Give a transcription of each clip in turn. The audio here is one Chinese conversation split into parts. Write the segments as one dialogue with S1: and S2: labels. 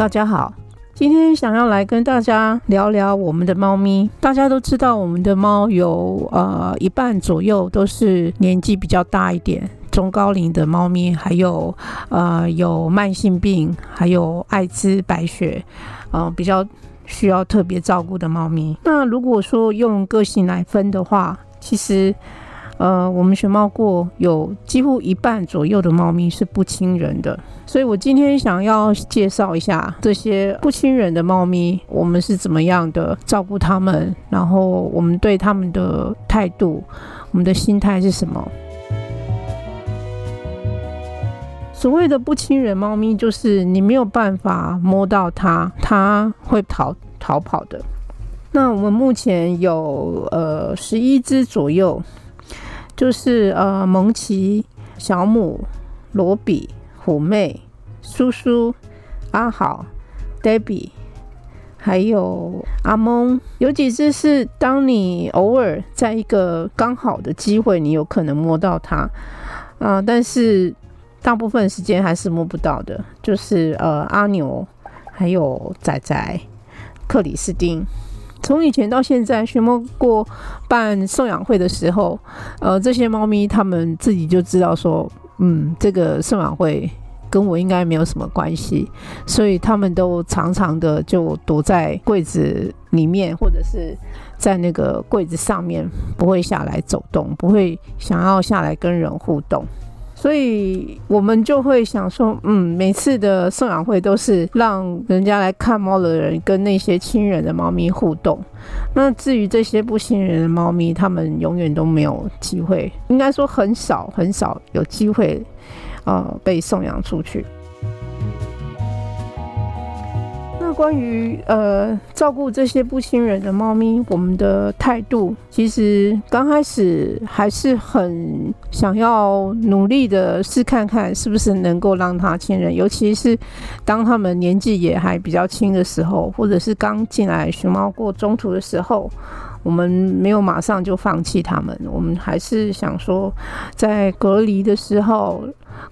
S1: 大家好，今天想要来跟大家聊聊我们的猫咪。大家都知道，我们的猫有呃一半左右都是年纪比较大一点、中高龄的猫咪，还有呃有慢性病，还有艾滋、白血，呃比较需要特别照顾的猫咪。那如果说用个性来分的话，其实。呃，我们选猫过有几乎一半左右的猫咪是不亲人的，所以我今天想要介绍一下这些不亲人的猫咪，我们是怎么样的照顾它们，然后我们对它们的态度，我们的心态是什么？所谓的不亲人猫咪，就是你没有办法摸到它，它会逃逃跑的。那我们目前有呃十一只左右。就是呃，蒙奇、小母、罗比、虎妹、叔叔、阿好、Debbie，还有阿蒙，有几只是当你偶尔在一个刚好的机会，你有可能摸到它啊，但是大部分时间还是摸不到的。就是呃，阿牛，还有仔仔、克里斯汀。从以前到现在，学猫过办送养会的时候，呃，这些猫咪它们自己就知道说，嗯，这个送养会跟我应该没有什么关系，所以他们都常常的就躲在柜子里面，或者是在那个柜子上面，不会下来走动，不会想要下来跟人互动。所以我们就会想说，嗯，每次的送养会都是让人家来看猫的人跟那些亲人的猫咪互动。那至于这些不亲人的猫咪，他们永远都没有机会，应该说很少很少有机会，呃，被送养出去。关于呃照顾这些不亲人的猫咪，我们的态度其实刚开始还是很想要努力的试看看是不是能够让它亲人，尤其是当他们年纪也还比较轻的时候，或者是刚进来熊猫过中途的时候。我们没有马上就放弃他们，我们还是想说，在隔离的时候、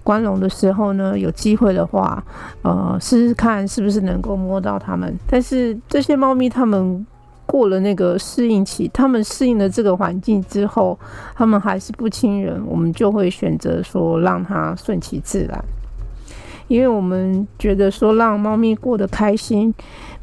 S1: 关笼的时候呢，有机会的话，呃，试试看是不是能够摸到它们。但是这些猫咪，它们过了那个适应期，它们适应了这个环境之后，它们还是不亲人，我们就会选择说让它顺其自然，因为我们觉得说让猫咪过得开心，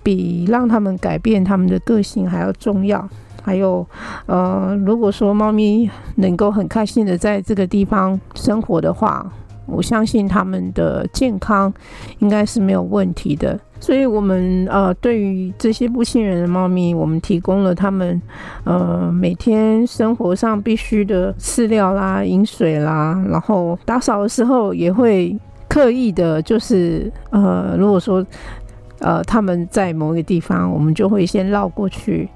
S1: 比让它们改变它们的个性还要重要。还有，呃，如果说猫咪能够很开心的在这个地方生活的话，我相信它们的健康应该是没有问题的。所以，我们呃，对于这些不亲人的猫咪，我们提供了他们呃每天生活上必须的饲料啦、饮水啦，然后打扫的时候也会刻意的，就是呃，如果说呃他们在某一个地方，我们就会先绕过去。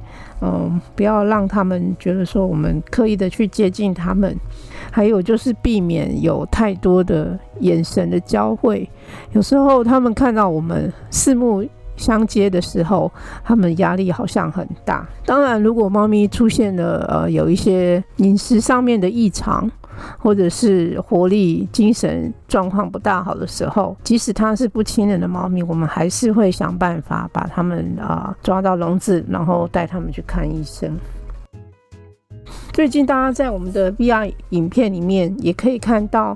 S1: 嗯，不要让他们觉得说我们刻意的去接近他们，还有就是避免有太多的眼神的交汇。有时候他们看到我们四目相接的时候，他们压力好像很大。当然，如果猫咪出现了呃有一些饮食上面的异常。或者是活力、精神状况不大好的时候，即使它是不亲人的猫咪，我们还是会想办法把它们啊抓到笼子，然后带它们去看医生。最近大家在我们的 VR 影片里面也可以看到。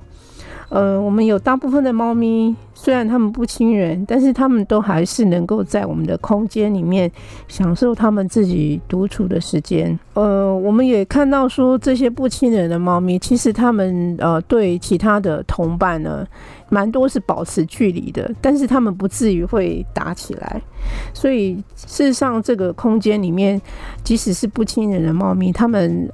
S1: 呃，我们有大部分的猫咪，虽然它们不亲人，但是它们都还是能够在我们的空间里面享受它们自己独处的时间。呃，我们也看到说，这些不亲人的猫咪，其实它们呃对其他的同伴呢，蛮多是保持距离的，但是它们不至于会打起来。所以事实上，这个空间里面，即使是不亲人的猫咪，它们。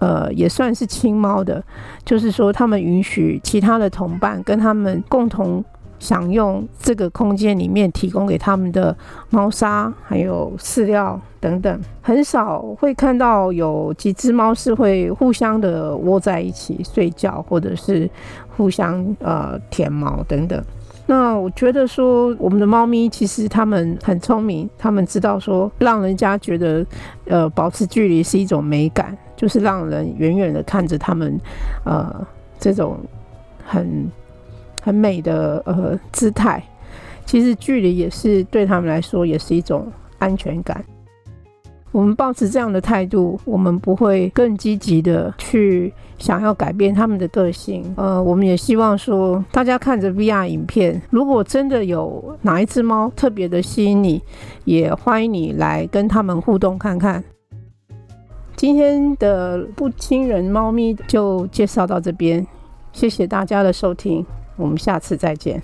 S1: 呃，也算是亲猫的，就是说他们允许其他的同伴跟他们共同享用这个空间里面提供给他们的猫砂，还有饲料等等，很少会看到有几只猫是会互相的窝在一起睡觉，或者是互相呃舔毛等等。那我觉得说，我们的猫咪其实它们很聪明，它们知道说，让人家觉得呃保持距离是一种美感。就是让人远远的看着他们，呃，这种很很美的呃姿态，其实距离也是对他们来说也是一种安全感。我们保持这样的态度，我们不会更积极的去想要改变他们的个性。呃，我们也希望说，大家看着 VR 影片，如果真的有哪一只猫特别的吸引你，也欢迎你来跟他们互动看看。今天的不亲人猫咪就介绍到这边，谢谢大家的收听，我们下次再见。